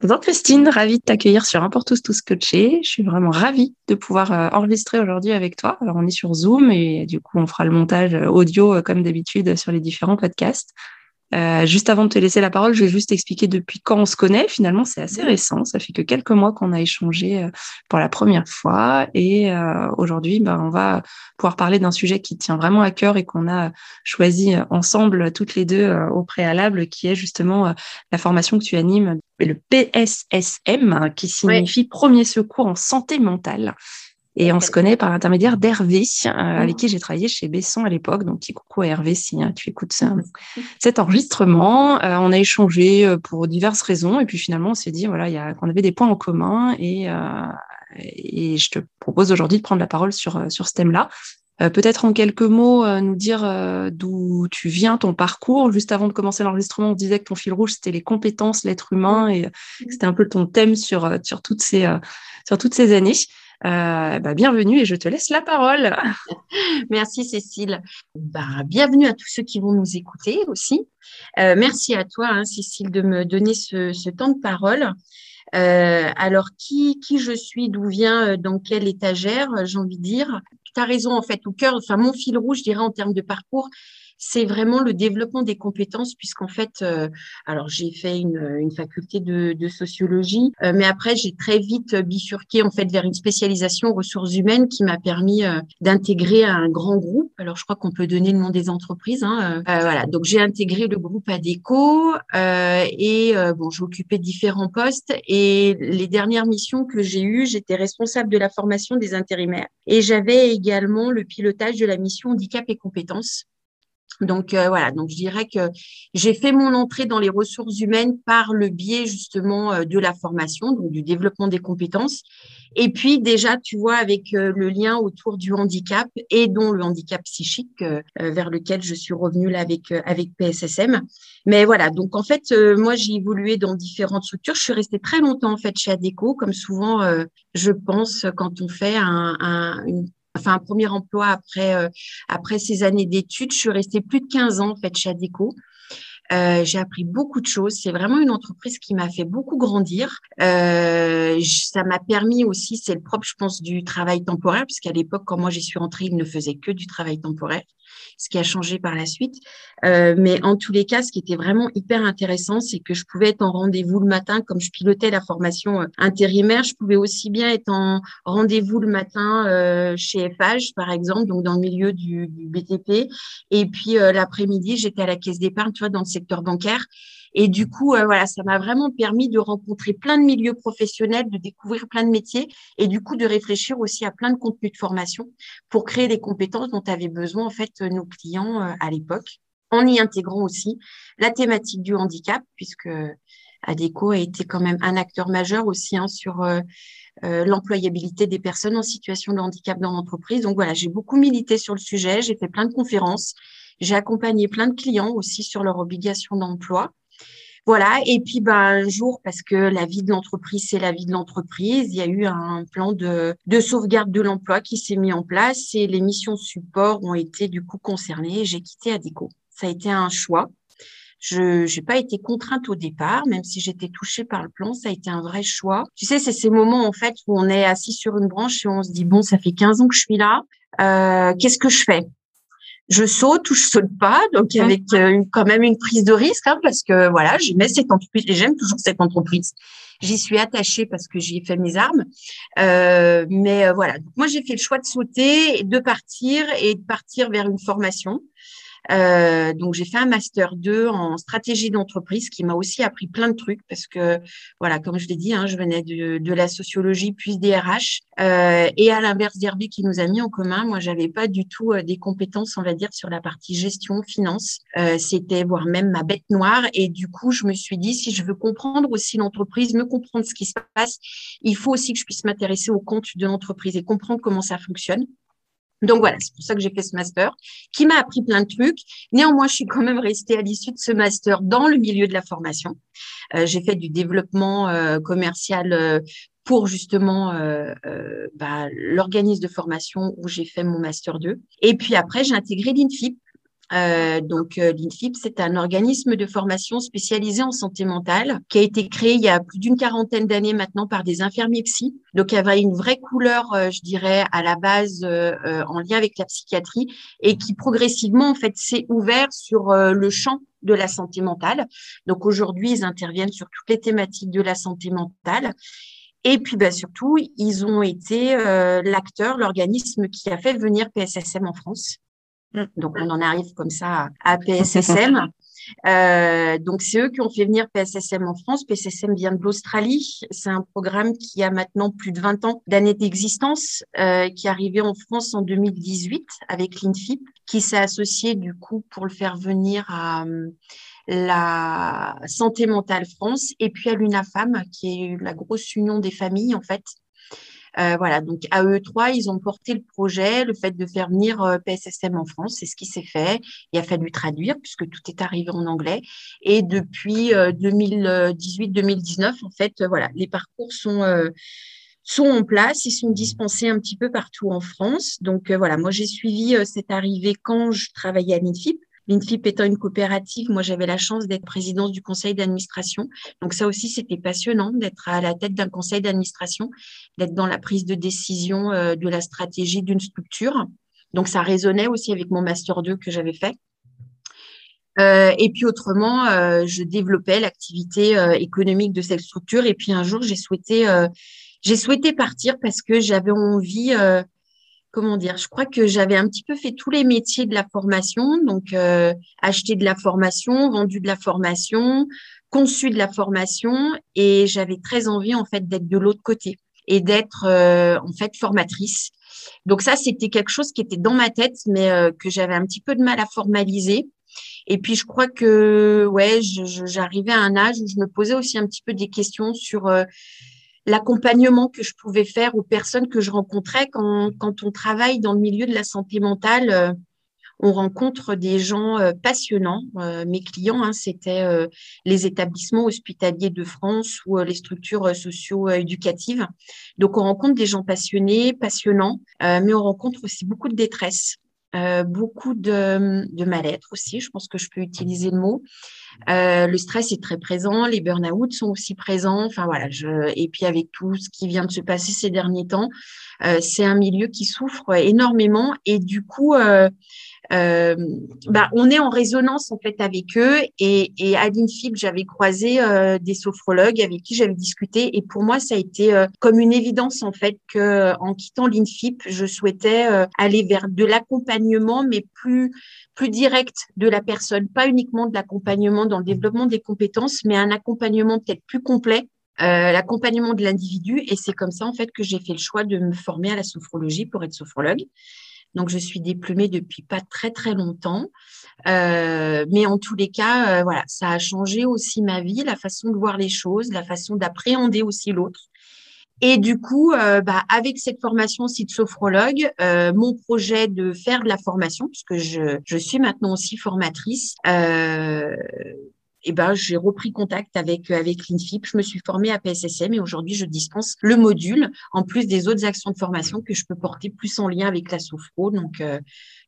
Bonjour Christine, ravie de t'accueillir sur Un pour tous tous coachés. Je suis vraiment ravie de pouvoir euh, enregistrer aujourd'hui avec toi. Alors on est sur Zoom et du coup on fera le montage euh, audio euh, comme d'habitude sur les différents podcasts. Euh, juste avant de te laisser la parole, je vais juste expliquer depuis quand on se connaît. Finalement, c'est assez récent. Ça fait que quelques mois qu'on a échangé euh, pour la première fois. Et euh, aujourd'hui, ben, on va pouvoir parler d'un sujet qui tient vraiment à cœur et qu'on a choisi ensemble toutes les deux au préalable, qui est justement la formation que tu animes, le PSSM, qui signifie Premier Secours en Santé Mentale. Et on se connaît par l'intermédiaire d'Hervé, euh, avec qui j'ai travaillé chez Besson à l'époque. Donc, petit coucou à Hervé si hein, tu écoutes ça, cet enregistrement. Euh, on a échangé euh, pour diverses raisons. Et puis finalement, on s'est dit voilà, y a, qu'on avait des points en commun. Et, et je te propose aujourd'hui de prendre la parole sur, sur ce thème-là. Peut-être en quelques mots, nous dire d'où tu viens, ton parcours. Juste avant de commencer l'enregistrement, on disait que ton fil rouge, c'était les compétences, l'être humain, et c'était un peu ton thème sur, sur, toutes, ces, sur toutes ces années. Euh, bah, bienvenue et je te laisse la parole. merci Cécile. Bah, bienvenue à tous ceux qui vont nous écouter aussi. Euh, merci à toi hein, Cécile de me donner ce, temps de parole. Euh, alors qui, qui je suis, d'où vient, dans quelle étagère, j'ai envie de dire? Tu as raison en fait au cœur, enfin mon fil rouge, je dirais en termes de parcours, c'est vraiment le développement des compétences, puisqu'en fait, euh, alors j'ai fait une, une faculté de, de sociologie, euh, mais après j'ai très vite bifurqué en fait vers une spécialisation ressources humaines qui m'a permis euh, d'intégrer un grand groupe. Alors je crois qu'on peut donner le nom des entreprises. Hein, voilà, donc j'ai intégré le groupe Adeco et bon, occupé différents postes et les dernières missions que j'ai eues, j'étais responsable de la formation des intérimaires et j'avais également le pilotage de la mission handicap et compétences. Donc euh, voilà, donc je dirais que j'ai fait mon entrée dans les ressources humaines par le biais justement euh, de la formation, donc du développement des compétences. Et puis déjà, tu vois, avec euh, le lien autour du handicap et dont le handicap psychique vers lequel je suis revenue là avec avec PSSM. Mais voilà, donc en fait, moi j'ai évolué dans différentes structures. Je suis restée très longtemps en fait chez Adeco, comme souvent, je pense quand on fait un, un, une enfin un premier emploi après euh, après ces années d'études. Je suis restée plus de 15 ans en fait chez Adeco. Euh, j'ai appris beaucoup de choses. C'est vraiment une entreprise qui m'a fait beaucoup grandir. Euh, ça m'a permis aussi, c'est le propre, je pense, du travail temporaire, puisqu'à l'époque, quand moi j'y suis rentrée, il ne faisait que du travail temporaire ce qui a changé par la suite. Euh, mais en tous les cas, ce qui était vraiment hyper intéressant, c'est que je pouvais être en rendez-vous le matin, comme je pilotais la formation euh, intérimaire, je pouvais aussi bien être en rendez-vous le matin euh, chez FH, par exemple, donc dans le milieu du, du BTP. Et puis l'après-midi, j'étais à la caisse d'épargne, tu vois, dans le secteur bancaire. Et du coup, euh, voilà, ça m'a vraiment permis de rencontrer plein de milieux professionnels, de découvrir plein de métiers et du coup de réfléchir aussi à plein de contenus de formation pour créer des compétences dont avaient besoin en fait nos clients euh, à l'époque, en y intégrant aussi la thématique du handicap puisque Adeco a été quand même un acteur majeur aussi hein, sur euh, l'employabilité des personnes en situation de handicap dans l'entreprise. Donc voilà, j'ai beaucoup milité sur le sujet, j'ai fait plein de conférences, j'ai accompagné plein de clients aussi sur leur obligation d'emploi. Voilà, et puis ben, un jour, parce que la vie de l'entreprise, c'est la vie de l'entreprise, il y a eu un plan de, de sauvegarde de l'emploi qui s'est mis en place et les missions support ont été du coup concernées. J'ai quitté Adico. Ça a été un choix. Je n'ai pas été contrainte au départ, même si j'étais touchée par le plan, ça a été un vrai choix. Tu sais, c'est ces moments en fait où on est assis sur une branche et on se dit bon, ça fait 15 ans que je suis là, euh, qu'est-ce que je fais? Je saute ou je saute pas, donc avec euh, quand même une prise de risque, hein, parce que voilà, j'aimais cette entreprise et j'aime toujours cette entreprise. J'y suis attachée parce que j'y ai fait mes armes, euh, mais euh, voilà. moi j'ai fait le choix de sauter, de partir et de partir vers une formation. Euh, donc, j'ai fait un master 2 en stratégie d'entreprise qui m'a aussi appris plein de trucs parce que, voilà, comme je l'ai dit, hein, je venais de, la sociologie puis des RH. Euh, et à l'inverse d'Herbie qui nous a mis en commun, moi, j'avais pas du tout euh, des compétences, on va dire, sur la partie gestion, finance. Euh, C'était voire même ma bête noire. Et du coup, je me suis dit, si je veux comprendre aussi l'entreprise, me comprendre ce qui se passe, il faut aussi que je puisse m'intéresser au compte de l'entreprise et comprendre comment ça fonctionne. Donc voilà, c'est pour ça que j'ai fait ce master, qui m'a appris plein de trucs. Néanmoins, je suis quand même restée à l'issue de ce master dans le milieu de la formation. Euh, j'ai fait du développement euh, commercial euh, pour justement bah, l'organisme de formation où j'ai fait mon master 2. Et puis après, j'ai intégré l'INFIP euh, donc, euh, l'INFIP, c'est un organisme de formation spécialisé en santé mentale qui a été créé il y a plus d'une quarantaine d'années maintenant par des infirmiers psy. Donc, il y avait une vraie couleur, euh, je dirais, à la base en lien avec la psychiatrie et qui progressivement, en fait, s'est ouvert sur le champ de la santé mentale. Donc, aujourd'hui, ils interviennent sur toutes les thématiques de la santé mentale. Et puis, bah, surtout, ils ont été l'acteur, l'organisme qui a fait venir PSSM en France. Mm. Donc, on en arrive comme ça à PSSM. Euh, donc, c'est eux qui ont fait venir PSSM en France. PSSM vient de l'Australie. C'est un programme qui a maintenant plus de 20 ans d'années d'existence, euh, qui est arrivé en France en 2018 avec l'INFIP, qui s'est associé du coup pour le faire venir à euh, la Santé mentale France et puis à l'UNAFAM, qui est la grosse union des familles en fait, euh, voilà, donc à eux trois, ils ont porté le projet, le fait de faire venir euh, PSSM en France, c'est ce qui s'est fait. Il a fallu traduire puisque tout est arrivé en anglais. Et depuis 2018-2019, euh, en fait, voilà, les parcours sont sont en place, ils sont dispensés un petit peu partout en France. Donc voilà, moi j'ai suivi cette arrivée quand je travaillais à l'INFIP. L'INFIP étant une coopérative, moi j'avais la chance d'être présidente du conseil d'administration. Donc ça aussi, c'était passionnant d'être à la tête d'un conseil d'administration, d'être dans la prise de décision euh, de la stratégie d'une structure. Donc ça résonnait aussi avec mon master 2 que j'avais fait. Euh, et puis autrement, euh, je développais l'activité économique de cette structure. Et puis un jour, j'ai souhaité, j'ai souhaité partir parce que j'avais envie comment dire, je crois que j'avais un petit peu fait tous les métiers de la formation, donc euh, acheter de la formation, vendu de la formation, conçu de la formation, et j'avais très envie en fait d'être de l'autre côté et d'être euh, en fait formatrice. Donc ça, c'était quelque chose qui était dans ma tête, mais euh, que j'avais un petit peu de mal à formaliser. Et puis je crois que ouais, j'arrivais à un âge où je me posais aussi un petit peu des questions sur l'accompagnement que je pouvais faire aux personnes que je rencontrais quand, on travaille dans le milieu de la santé mentale. Euh, on rencontre des gens euh, passionnants. Euh, mes clients, hein, c'était les établissements hospitaliers de France ou les structures socio-éducatives. Donc, on rencontre des gens passionnés, passionnants, mais on rencontre aussi beaucoup de détresse. Euh, beaucoup de, de mal-être aussi, je pense que je peux utiliser le mot. Euh, le stress est très présent, les burn-out sont aussi présents. Enfin voilà, je, et puis avec tout ce qui vient de se passer ces derniers temps, euh, c'est un milieu qui souffre énormément et du coup, euh, euh, bah, on est en résonance en fait avec eux. Et, et à l'INFIP, j'avais croisé euh, des sophrologues avec qui j'avais discuté. Et pour moi, ça a été euh, comme une évidence en fait que en quittant l'INFIP, je souhaitais aller vers de l'accompagnement, mais plus plus direct de la personne, pas uniquement de l'accompagnement dans le développement des compétences, mais un accompagnement peut-être plus complet euh, l'accompagnement de l'individu. Et c'est comme ça, en fait, que j'ai fait le choix de me former à la sophrologie pour être sophrologue. Donc, je suis diplômée depuis pas très, très longtemps. Euh, mais en tous les cas, euh, voilà, ça a changé aussi ma vie, la façon de voir les choses, la façon d'appréhender aussi l'autre. Et du coup, euh, bah, avec cette formation de sophrologue, euh, mon projet de faire de la formation, puisque je, je suis maintenant aussi formatrice, euh, eh ben, j'ai repris contact avec, avec l'INFIP. Je me suis formée à PSSM et aujourd'hui, je dispense le module en plus des autres actions de formation que je peux porter plus en lien avec la sophro. Donc, euh,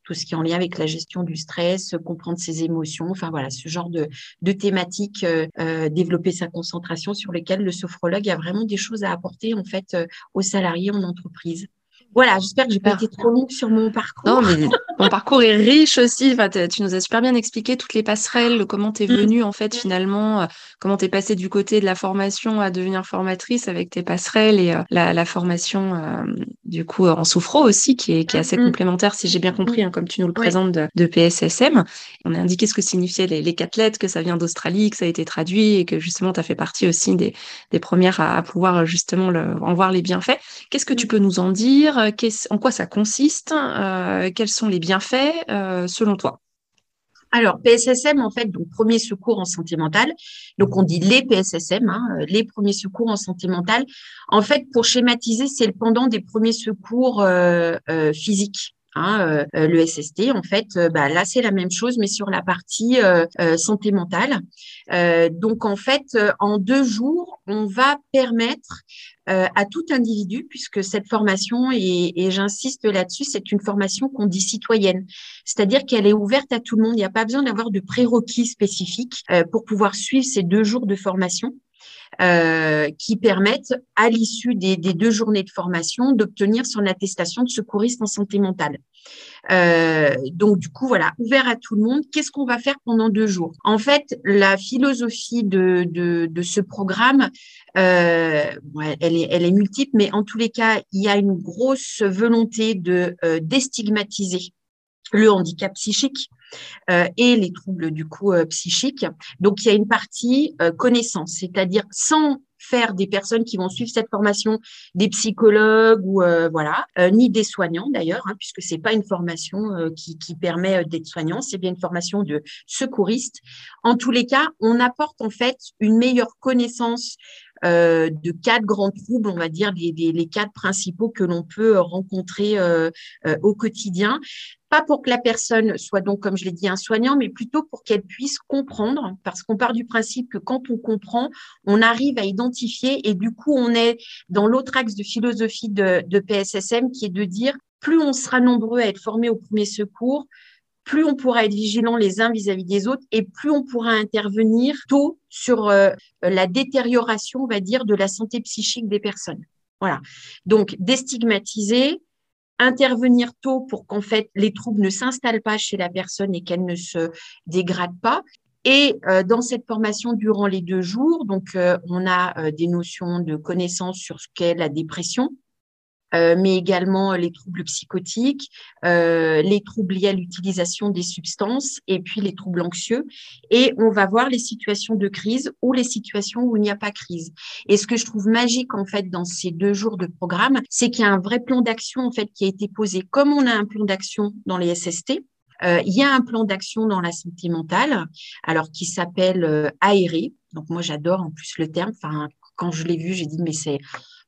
tout ce qui est en lien avec la gestion du stress, comprendre ses émotions, enfin voilà, ce genre de, de thématiques, euh, euh, développer sa concentration sur lesquelles le sophrologue a vraiment des choses à apporter en fait aux salariés en entreprise. Voilà, j'espère que j'ai pas été trop longue sur mon parcours. Non, mais mon parcours est riche aussi. Enfin, tu nous as super bien expliqué toutes les passerelles, comment tu es mm. venue en fait finalement, euh, comment tu es passée du côté de la formation à devenir formatrice avec tes passerelles et euh, la, formation euh, du coup en soufro aussi qui est, qui est assez mm. complémentaire si j'ai bien compris, hein, comme tu nous le présentes de, PSSM. On a indiqué ce que signifiaient les, quatre lettres, que ça vient d'Australie, que ça a été traduit et que justement tu as fait partie aussi des, des premières à, pouvoir justement le, en voir les bienfaits. Qu'est-ce que tu mm. peux nous en dire? Euh, en quoi ça consiste euh, Quels sont les bienfaits euh, selon toi? Alors, PSSM, en fait, donc premier secours en santé mentale. Donc, on dit les PSSM, hein, les premiers secours en santé mentale. En fait, pour schématiser, c'est le pendant des premiers secours physiques. Hein, le SST, en fait, bah, là c'est la même chose, mais sur la partie santé mentale. donc en fait, en deux jours, on va permettre euh, à tout individu, puisque cette formation, et, et j'insiste là-dessus, c'est une formation qu'on dit citoyenne, c'est-à-dire qu'elle est ouverte à tout le monde. Il n'y a pas besoin d'avoir de prérequis spécifiques euh, pour pouvoir suivre ces deux jours de formation. Euh, qui permettent, à l'issue des, deux journées de formation, d'obtenir son attestation de secouriste en santé mentale. Euh, donc, du coup, voilà, ouvert à tout le monde. Qu'est-ce qu'on va faire pendant deux jours? En fait, la philosophie de, ce programme, euh, elle, est, elle est multiple, mais en tous les cas, il y a une grosse volonté de déstigmatiser le handicap psychique euh, et les troubles du coup euh, psychiques. Donc il y a une partie euh, connaissance, c'est-à-dire sans faire des personnes qui vont suivre cette formation, des psychologues ou voilà, ni des soignants d'ailleurs, hein, puisque c'est pas une formation qui, qui, permet d'être soignant, c'est bien une formation de secouriste. En tous les cas, on apporte en fait une meilleure connaissance euh, de quatre grands troubles, on va dire les, quatre principaux que l'on peut rencontrer euh, au quotidien. Pas pour que la personne soit donc, comme je l'ai dit, un soignant, mais plutôt pour qu'elle puisse comprendre, parce qu'on part du principe que quand on comprend, on arrive à identifier et du coup, on est dans l'autre axe de philosophie de, de, PSSM qui est de dire, plus on sera nombreux à être formés au premier secours, plus on pourra être vigilant les uns vis-à-vis des autres et plus on pourra intervenir tôt sur euh, la détérioration, on va dire, de la santé psychique des personnes. Voilà. Donc, déstigmatiser, intervenir tôt pour qu'en fait les troubles ne s'installent pas chez la personne et qu'elle ne se dégrade pas. Et euh, dans cette formation durant les deux jours, donc euh, on a des notions de connaissances sur ce qu'est la dépression, euh, mais également les troubles psychotiques, euh, les troubles liés à l'utilisation des substances et puis les troubles anxieux. Et on va voir les situations de crise ou les situations où il n'y a pas crise. Et ce que je trouve magique en fait dans ces deux jours de programme, c'est qu'il y a un vrai plan d'action en fait qui a été posé. Comme on a un plan d'action dans les SST, euh, il y a un plan d'action dans la santé mentale, alors qui s'appelle euh, aéré. Donc moi j'adore en plus le terme. Enfin quand je l'ai vu, j'ai dit mais c'est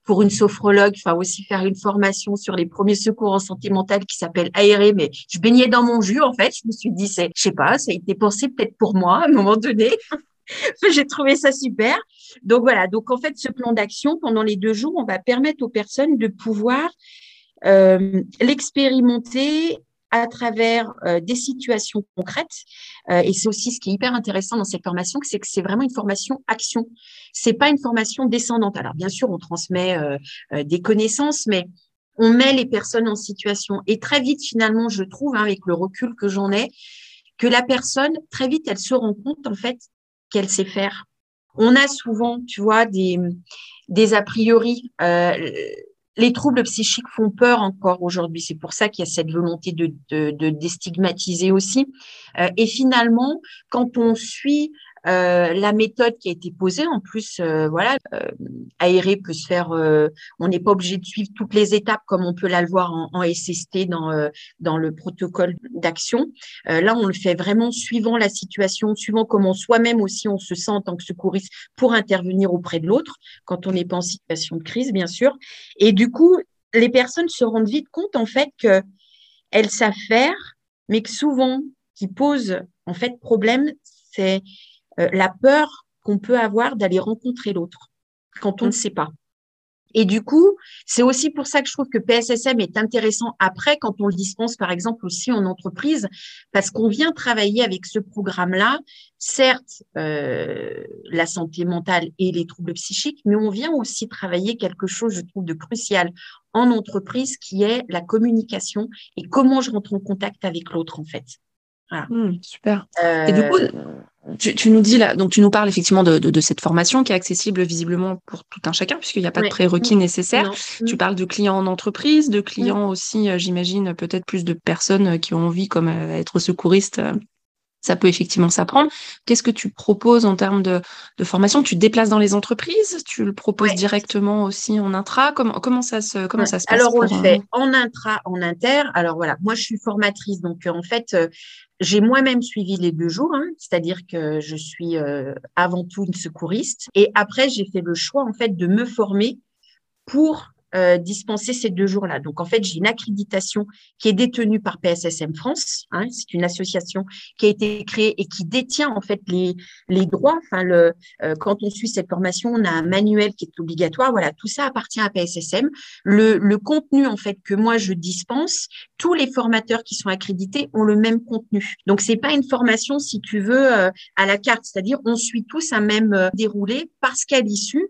pour une sophrologue, enfin aussi faire une formation sur les premiers secours en santé mentale qui s'appelle aérer, mais je baignais dans mon jus en fait. Je me suis dit, c'est, je sais pas, ça a été pensé peut-être pour moi à un moment donné. J'ai trouvé ça super. Donc voilà, donc en fait, ce plan d'action pendant les deux jours, on va permettre aux personnes de pouvoir euh, l'expérimenter à travers euh, des situations concrètes. Euh, et c'est aussi ce qui est hyper intéressant dans cette formation, c'est que c'est vraiment une formation action. C'est pas une formation descendante. Alors bien sûr, on transmet euh, des connaissances, mais on met les personnes en situation. Et très vite, finalement, je trouve, hein, avec le recul que j'en ai, que la personne, très vite, elle se rend compte en fait qu'elle sait faire. On a souvent, tu vois, des, des a priori. Euh, les troubles psychiques font peur encore aujourd'hui. C'est pour ça qu'il y a cette volonté de, de, de déstigmatiser aussi. Euh, et finalement, quand on suit euh, la méthode qui a été posée, en plus, euh, voilà, euh, aérer peut se faire. Euh, on n'est pas obligé de suivre toutes les étapes comme on peut la le voir en, en SST dans dans le protocole d'action. là, on le fait vraiment suivant la situation, suivant comment soi-même aussi on se sent en tant que secouriste pour intervenir auprès de l'autre quand on n'est pas en situation de crise, bien sûr. Et du coup, les personnes se rendent vite compte en fait que elles savent faire, mais que souvent, qui pose en fait problème, c'est euh, la peur qu'on peut avoir d'aller rencontrer l'autre quand on ne mmh. sait pas. Et du coup, c'est aussi pour ça que je trouve que PSSM est intéressant après quand on le dispense, par exemple, aussi en entreprise, parce qu'on vient travailler avec ce programme-là, certes, euh, la santé mentale et les troubles psychiques, mais on vient aussi travailler quelque chose, je trouve, de crucial en entreprise, qui est la communication et comment je rentre en contact avec l'autre, en fait. Mmh, super. Et du coup, euh, tu, nous dis là, donc tu nous parles effectivement de, cette formation qui est accessible visiblement pour tout un chacun, puisqu'il n'y a pas de prérequis nécessaires. Tu parles de clients en entreprise, de clients aussi, euh, j'imagine, peut-être plus de personnes euh, qui ont envie, comme être secouriste. Ça peut effectivement s'apprendre. Qu'est-ce que tu proposes en termes de, formation? Tu te déplaces dans les entreprises? Tu le proposes directement aussi en intra? Comment, comment, ça se, comment ça se passe Alors, on le fait en intra, en inter. Alors, voilà, moi, je suis formatrice. Donc, en fait, j'ai moi-même suivi les deux jours, hein, c'est-à-dire que je suis euh, avant tout une secouriste. Et après, j'ai fait le choix en fait de me former pour euh, dispenser ces deux jours-là. Donc, en fait, j'ai une accréditation qui est détenue par PSSM France. Hein, c'est une association qui a été créée et qui détient en fait les, les droits. Enfin, le, euh, quand on suit cette formation, on a un manuel qui est obligatoire. Voilà, tout ça appartient à PSSM. Le, le contenu en fait que moi je dispense, tous les formateurs qui sont accrédités ont le même contenu. Donc, c'est pas une formation, si tu veux, euh, à la carte. C'est-à-dire, on suit tous un même déroulé parce qu'à l'issue,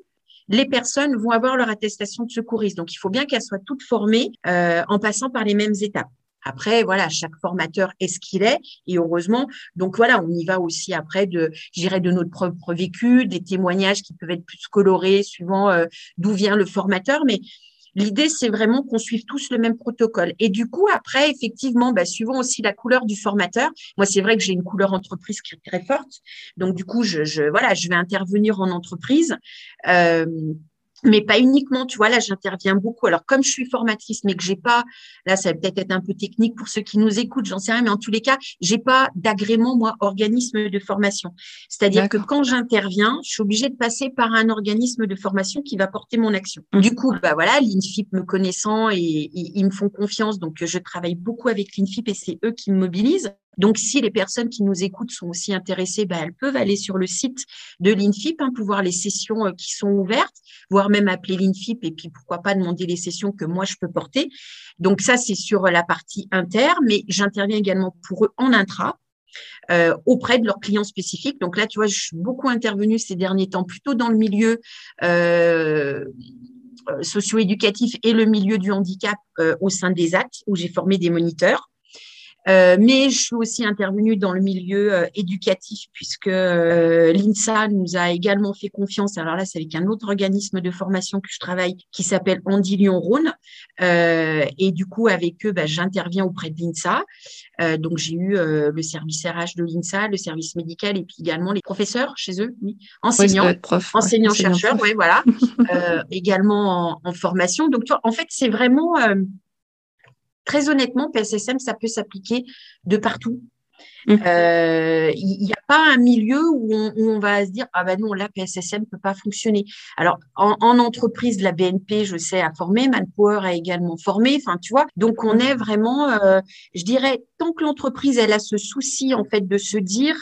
les personnes vont avoir leur attestation de secouriste. Donc, il faut bien qu'elles soient toutes formées euh, en passant par les mêmes étapes. Après, voilà, chaque formateur est ce qu'il est, et heureusement. Donc voilà, on y va aussi après de, j'irai de notre propre vécu, des témoignages qui peuvent être plus colorés suivant euh, d'où vient le formateur, mais L'idée, c'est vraiment qu'on suive tous le même protocole. Et du coup, après, effectivement, bah, suivant aussi la couleur du formateur, moi, c'est vrai que j'ai une couleur entreprise qui est très forte. Donc, du coup, je, voilà, je vais intervenir en entreprise. Euh, mais pas uniquement, tu vois, là, j'interviens beaucoup. Alors, comme je suis formatrice, mais que j'ai pas, là, ça va peut-être être un peu technique pour ceux qui nous écoutent, j'en sais rien, mais en tous les cas, j'ai pas d'agrément, moi, organisme de formation. C'est-à-dire que quand j'interviens, je suis obligée de passer par un organisme de formation qui va porter mon action. Mmh. Du coup, bah voilà, l'INFIP me connaissant et, et, ils me font confiance, donc je travaille beaucoup avec l'INFIP et c'est eux qui me mobilisent. Donc, si les personnes qui nous écoutent sont aussi intéressées, ben, elles peuvent aller sur le site de l'INFIP hein, pour voir les sessions euh, qui sont ouvertes, voire même appeler l'INFIP et puis pourquoi pas demander les sessions que moi je peux porter. Donc, ça, c'est sur la partie inter, mais j'interviens également pour eux en intra. Euh, auprès de leurs clients spécifiques. Donc là, tu vois, je suis beaucoup intervenue ces derniers temps plutôt dans le milieu euh, socio-éducatif et le milieu du handicap au sein des actes où j'ai formé des moniteurs. Euh, mais je suis aussi intervenue dans le milieu euh, éducatif puisque euh, l'INSA nous a également fait confiance. Alors là, c'est avec un autre organisme de formation que je travaille qui s'appelle Andy Lyon-Rhône. et du coup, avec eux, bah, j'interviens auprès de l'INSA. donc, j'ai eu le service RH de l'INSA, le service médical et puis également les professeurs chez eux, oui. enseignants, enseignants, chercheurs, oui, voilà, également en, en, formation. Donc, tu vois, en fait, c'est vraiment très honnêtement, PSSM, ça peut s'appliquer de partout. Mmh. Euh, il n'y a pas un milieu où on, va se dire ah ben non là PSSM peut pas fonctionner. Alors en, entreprise la BNP je sais a formé, Manpower a également formé. Enfin tu vois donc on est vraiment euh, je dirais tant que l'entreprise elle a ce souci en fait de se dire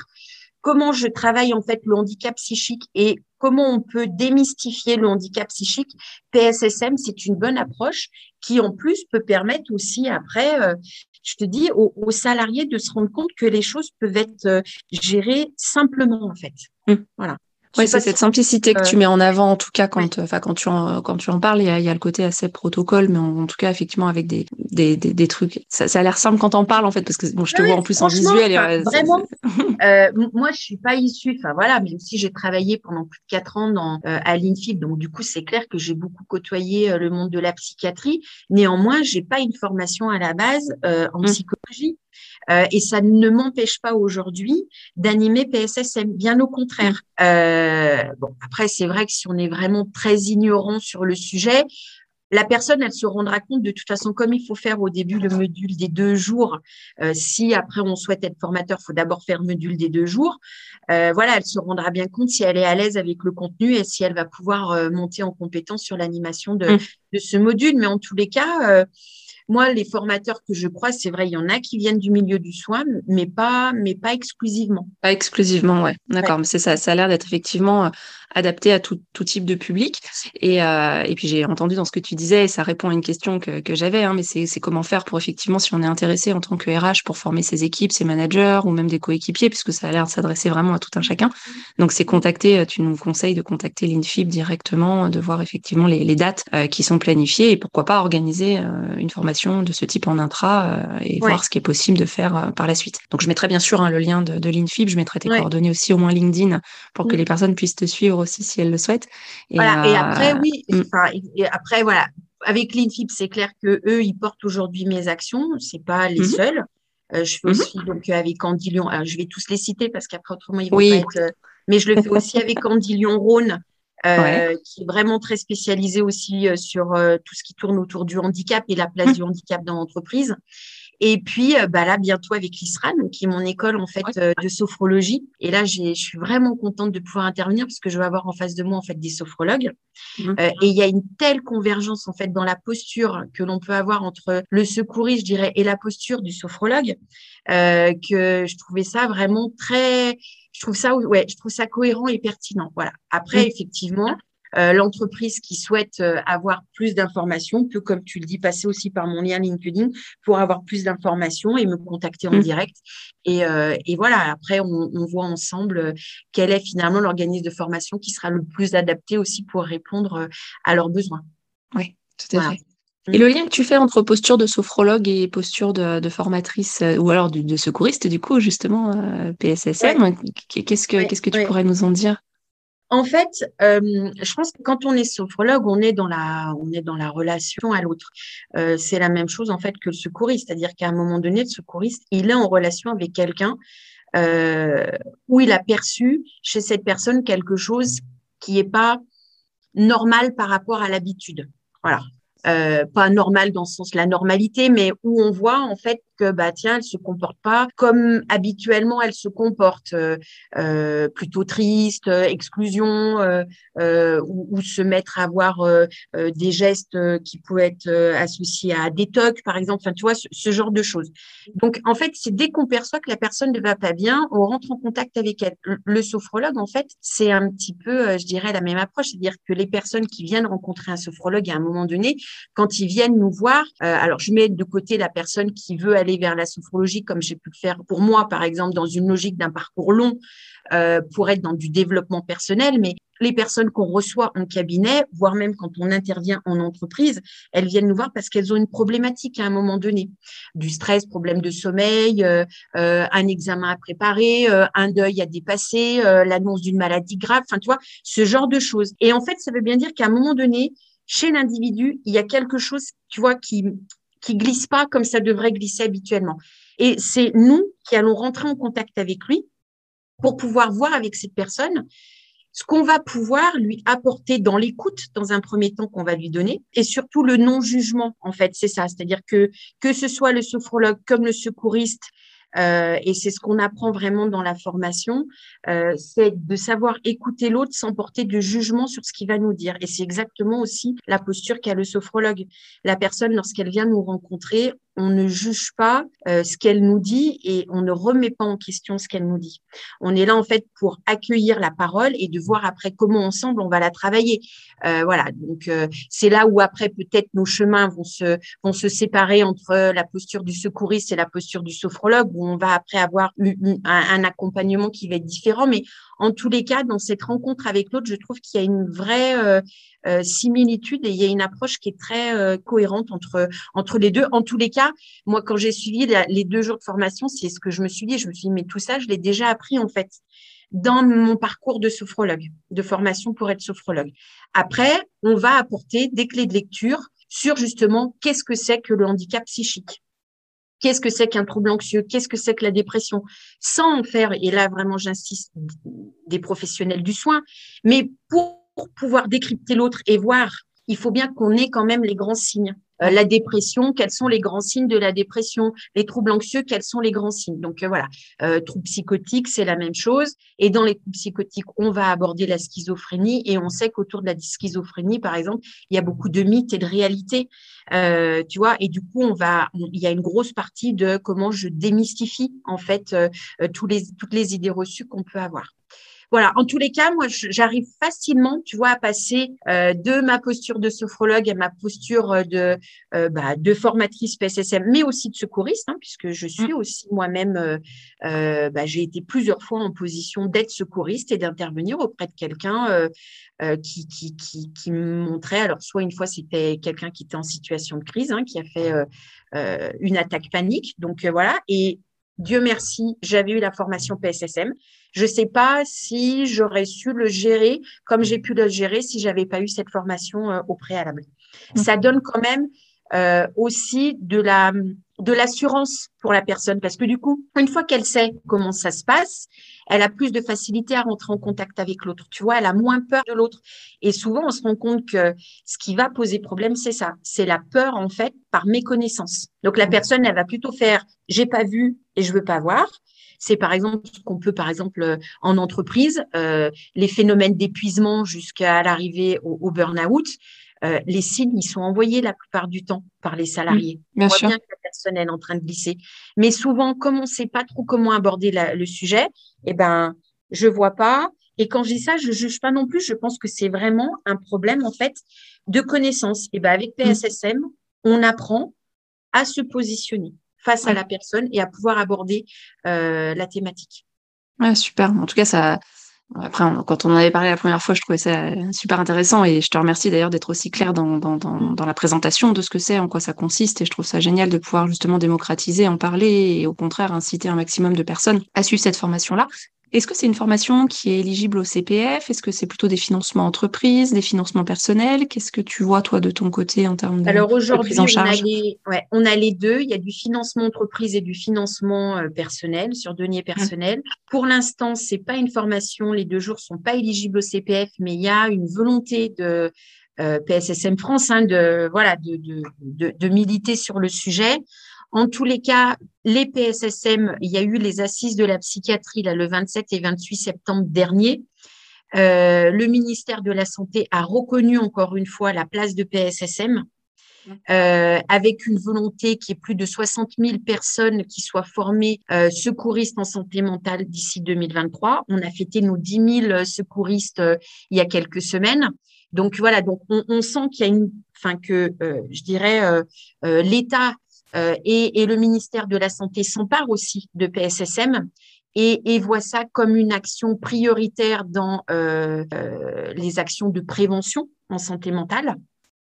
comment je travaille en fait le handicap psychique et comment on peut démystifier le handicap psychique. PSSM, c'est une bonne approche qui en plus peut permettre aussi après, euh, je te dis, aux, salariés de se rendre compte que les choses peuvent être euh, gérées simplement en fait. Mmh. Voilà. Oui, c'est cette simplicité que tu mets en avant, en tout cas, quand, enfin, quand tu en, quand tu en parles, il y a, y a le côté assez protocole, mais en, tout cas, effectivement, avec des, des, des, trucs. Ça, ça a l'air simple quand on parle, en fait, parce que bon, je te vois en plus en visuel. Vraiment, euh, moi, je suis pas issue, enfin voilà, même si j'ai travaillé pendant plus de quatre ans dans, euh, à l'INFIP, donc du coup, c'est clair que j'ai beaucoup côtoyé euh, le monde de la psychiatrie. Néanmoins, j'ai pas une formation à la base euh, en mmh. psychologie. Euh, et ça ne m'empêche pas aujourd'hui d'animer PSSM, bien au contraire. Euh, bon, après, c'est vrai que si on est vraiment très ignorant sur le sujet, la personne, elle se rendra compte de toute façon, comme il faut faire au début le module des deux jours. Euh, si après on souhaite être formateur, il faut d'abord faire le module des deux jours. Euh, voilà, elle se rendra bien compte si elle est à l'aise avec le contenu et si elle va pouvoir euh, monter en compétence sur l'animation de, mmh. de, ce module. Mais en tous les cas, moi, les formateurs que je crois, c'est vrai, il y en a qui viennent du milieu du soin, mais pas, mais pas exclusivement. Pas exclusivement, ouais. D'accord, mais c'est ça. Ça a l'air d'être effectivement euh, adapté à tout, tout type de public. Et, euh, et puis j'ai entendu dans ce que tu disais, et ça répond à une question que, que j'avais, hein, mais c'est comment faire pour effectivement, si on est intéressé en tant que RH, pour former ses équipes, ses managers ou même des coéquipiers, puisque ça a l'air de s'adresser vraiment à tout un chacun. Donc c'est contacter, tu nous conseilles de contacter l'INFIB directement, de voir effectivement les, les dates euh, qui sont planifiées et pourquoi pas organiser une formation de ce type en intra euh, et voir ce qui est possible de faire euh, par la suite. Donc je mettrai bien sûr hein, le lien de, de l'INFIB, je mettrai tes coordonnées aussi au moins LinkedIn pour que les personnes puissent te suivre aussi si elles le souhaitent. Et, voilà. et après, euh, oui, mm. et après, voilà, avec l'INFIB, c'est clair que eux, ils portent aujourd'hui mes actions. C'est pas les mm-hmm. seuls. je fais mm-hmm. aussi donc avec Andy Lyon. je vais tous les citer parce qu'après autrement ils vont pas être. mais je le fais aussi avec Andy Lyon Rhône euh, qui est vraiment très spécialisé aussi euh, sur euh, tout ce qui tourne autour du handicap et la place mmh. du handicap dans l'entreprise. Et puis bah là bientôt avec l'ISRAN, qui est mon école en fait de sophrologie. Et là je suis vraiment contente de pouvoir intervenir parce que je vais avoir en face de moi en fait des sophrologues. Mmh. et il y a une telle convergence en fait dans la posture que l'on peut avoir entre le secouriste, je dirais, et la posture du sophrologue, que je trouvais ça vraiment très je trouve ça, ouais, je trouve ça cohérent et pertinent. Voilà. Après, effectivement, euh, l'entreprise qui souhaite euh, avoir plus d'informations peut, comme tu le dis, passer aussi par mon lien LinkedIn pour avoir plus d'informations et me contacter en mm. direct. Et, euh, et, voilà, après, on, on voit ensemble quel est finalement l'organisme de formation qui sera le plus adapté aussi pour répondre à leurs besoins. Oui, tout à fait. Et le lien que tu fais entre posture de sophrologue et posture de, formatrice, euh, ou alors de, secouriste, du coup, justement, euh, PSSM, qu'est-ce que, qu'est-ce que tu pourrais nous en dire? En fait, euh, je pense que quand on est sophrologue, on est dans la, on est dans la relation à l'autre. c'est la même chose, en fait, que le secouriste. C'est-à-dire qu'à un moment donné, le secouriste, il est en relation avec quelqu'un où il a perçu chez cette personne quelque chose qui n'est pas normal par rapport à l'habitude. Voilà. Euh, pas normal dans le sens la normalité, mais où on voit en fait que bah tiens, elle se comporte pas comme habituellement elle se comporte, euh, euh plutôt triste, euh, exclusion, ou, ou, se mettre à avoir des gestes qui pouvaient être associés à des tocs, par exemple. Enfin, tu vois, ce, genre de choses. Donc, en fait, c'est dès qu'on perçoit que la personne ne va pas bien, on rentre en contact avec elle. Le sophrologue, en fait, c'est un petit peu, je dirais, la même approche, c'est-à-dire que les personnes qui viennent rencontrer un sophrologue à un moment donné, quand ils viennent nous voir, alors je mets de côté la personne qui veut aller vers la sophrologie, comme j'ai pu le faire pour moi, par exemple, dans une logique d'un parcours long, euh, pour être dans du développement personnel, mais les personnes qu'on reçoit en cabinet, voire même quand on intervient en entreprise, elles viennent nous voir parce qu'elles ont une problématique à un moment donné. Du stress, problème de sommeil, euh, euh, un examen à préparer, un deuil à dépasser, l'annonce d'une maladie grave, enfin, tu vois, ce genre de choses. Et en fait, ça veut bien dire qu'à un moment donné, chez l'individu, il y a quelque chose, tu vois, qui, qui glisse pas comme ça devrait glisser habituellement. Et c'est nous qui allons rentrer en contact avec lui pour pouvoir voir avec cette personne ce qu'on va pouvoir lui apporter dans l'écoute dans un premier temps qu'on va lui donner et surtout le non-jugement en fait c'est ça c'est-à-dire que que ce soit le sophrologue comme le secouriste euh, et c'est ce qu'on apprend vraiment dans la formation, euh, c'est de savoir écouter l'autre sans porter de jugement sur ce qu'il va nous dire. Et c'est exactement aussi la posture qu'a le sophrologue. La personne, lorsqu'elle vient nous rencontrer, on ne juge pas euh, ce qu'elle nous dit et on ne remet pas en question ce qu'elle nous dit. On est là en fait pour accueillir la parole et de voir après comment ensemble on va la travailler. Euh, voilà, donc euh, c'est là où après peut-être nos chemins vont se vont se séparer entre la posture du secouriste et la posture du sophrologue où on va après avoir un, un accompagnement qui va être différent. Mais en tous les cas, dans cette rencontre avec l'autre, je trouve qu'il y a une vraie euh, similitude et il y a une approche qui est très euh, cohérente entre entre les deux. En tous les cas, moi, quand j'ai suivi les deux jours de formation, c'est ce que je me suis dit. Je me suis dit, mais tout ça, je l'ai déjà appris en fait dans mon parcours de sophrologue, de formation pour être sophrologue. Après, on va apporter des clés de lecture sur justement qu'est-ce que c'est que le handicap psychique. Qu'est-ce que c'est qu'un trouble anxieux? Qu'est-ce que c'est que la dépression? Sans en faire, et là vraiment j'insiste, des professionnels du soin, mais pour pouvoir décrypter l'autre et voir, il faut bien qu'on ait quand même les grands signes Euh, la dépression, quels sont les grands signes de la dépression? Les troubles anxieux, quels sont les grands signes? Donc voilà, troubles psychotiques, c'est la même chose. Et dans les troubles psychotiques, on va aborder la schizophrénie et on sait qu'autour de la schizophrénie, par exemple, il y a beaucoup de mythes et de réalités. tu vois, et du coup, on va, il y a une grosse partie de comment je démystifie en fait toutes les idées reçues qu'on peut avoir. Voilà, en tous les cas, moi, j'arrive facilement, tu vois, à passer euh, de ma posture de sophrologue à ma posture euh, de, euh, bah, de formatrice PSSM, mais aussi de secouriste, hein, puisque je suis mmh. aussi moi-même, bah, j'ai été plusieurs fois en position d'être secouriste et d'intervenir auprès de quelqu'un qui, qui, qui, qui, me montrait, alors soit une fois c'était quelqu'un qui était en situation de crise, hein, qui a fait une attaque panique, donc voilà, et Dieu merci, j'avais eu la formation PSSM. Je ne sais pas si j'aurais su le gérer comme j'ai pu le gérer si j'avais pas eu cette formation euh, au préalable. Mmh. Ça donne quand même euh, aussi de la de l'assurance pour la personne parce que du coup, une fois qu'elle sait comment ça se passe, elle a plus de facilité à rentrer en contact avec l'autre. Tu vois, elle a moins peur de l'autre. Et souvent, on se rend compte que ce qui va poser problème, c'est ça. C'est la peur, en fait, par méconnaissance. Donc, la mmh. personne, elle va plutôt faire j'ai pas vu et je veux pas voir. C'est par exemple ce qu'on peut, par exemple, en entreprise, euh, les phénomènes d'épuisement jusqu'à l'arrivée au, au burn-out. Euh, les signes, ils sont envoyés la plupart du temps par les salariés. bien on voit bien que la personne est en train de glisser. Mais souvent, comme on ne sait pas trop comment aborder le sujet, eh ben, je vois pas. Et quand je dis ça, je juge pas non plus. Je pense que c'est vraiment un problème en fait de connaissance. Et ben avec PSSM, on apprend à se positionner face à la personne et à pouvoir aborder euh, la thématique. Ouais, super. En tout cas, ça, après, quand on en avait parlé la première fois, je trouvais ça super intéressant et je te remercie d'ailleurs d'être aussi clair dans, dans, dans, dans, la présentation de ce que c'est, en quoi ça consiste et je trouve ça génial de pouvoir justement démocratiser, en parler et au contraire inciter un maximum de personnes à suivre cette formation-là. Est-ce que c'est une formation qui est éligible au CPF Est-ce que c'est plutôt des financements entreprises, des financements personnels? Qu'est-ce que tu vois, toi, de ton côté en termes de Alors aujourd'hui, on, a les, ouais, on a les deux. Il y a du financement entreprise et du financement euh, personnel, sur deniers personnels. Mmh. Pour l'instant, c'est pas une formation. Les deux jours sont pas éligibles au CPF, mais il y a une volonté de euh, PSSM France hein, de, voilà, de, de, de, de militer sur le sujet. En tous les cas, les PSSM, il y a eu les assises de la psychiatrie là, le 27 et 28 septembre dernier. Euh, le ministère de la Santé a reconnu encore une fois la place de PSSM. Euh, avec une volonté qui est plus de 60 000 personnes qui soient formées euh, secouristes en santé mentale d'ici 2023. On a fêté nos 10 000 secouristes il y a quelques semaines. Donc voilà, donc on, on sent qu'il y a une, enfin que je dirais l'État euh, et, et, le ministère de la Santé s'empare aussi de PSSM et, et, voit ça comme une action prioritaire dans euh, euh, les actions de prévention en santé mentale.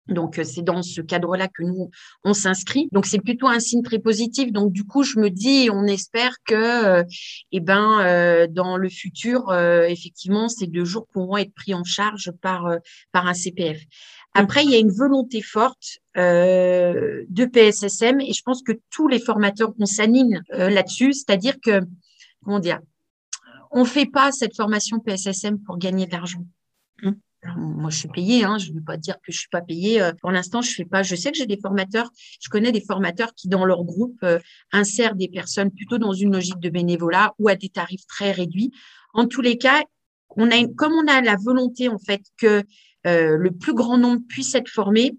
Donc, c'est dans ce cadre-là que nous, on s'inscrit. Donc, c'est plutôt un signe très positif. Donc, du coup, je me dis, on espère que, eh ben, dans le futur, effectivement, ces deux jours pourront être pris en charge par, par un CPF. Après, il y a une volonté forte euh, de PSSM et je pense que tous les formateurs, on s'anime euh, là-dessus, c'est-à-dire que, comment dire, on fait pas cette formation PSSM pour gagner de l'argent. Mmh. Moi, je suis payée, hein, je ne veux pas dire que je suis pas payée. Euh, pour l'instant, je fais pas. Je sais que j'ai des formateurs, je connais des formateurs qui, dans leur groupe, euh, insèrent des personnes plutôt dans une logique de bénévolat ou à des tarifs très réduits. En tous les cas, on a une, comme on a la volonté en fait que le plus grand nombre puisse être formé.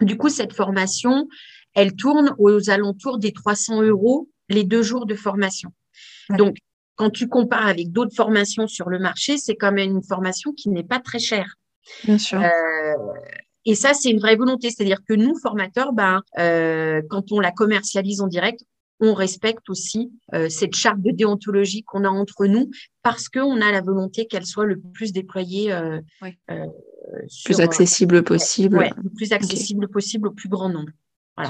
Du coup, cette formation, elle tourne aux alentours des 300 euros les deux jours de formation. Donc, quand tu compares avec d'autres formations sur le marché, c'est quand même une formation qui n'est pas très chère. Bien sûr. Euh, et ça, c'est une vraie volonté. C'est-à-dire que nous, formateurs, ben, euh, quand on la commercialise en direct, on respecte aussi euh, cette charte de déontologie qu'on a entre nous parce qu'on a la volonté qu'elle soit le plus déployée. Euh, euh, plus accessible possible. le plus accessible possible au plus grand nombre.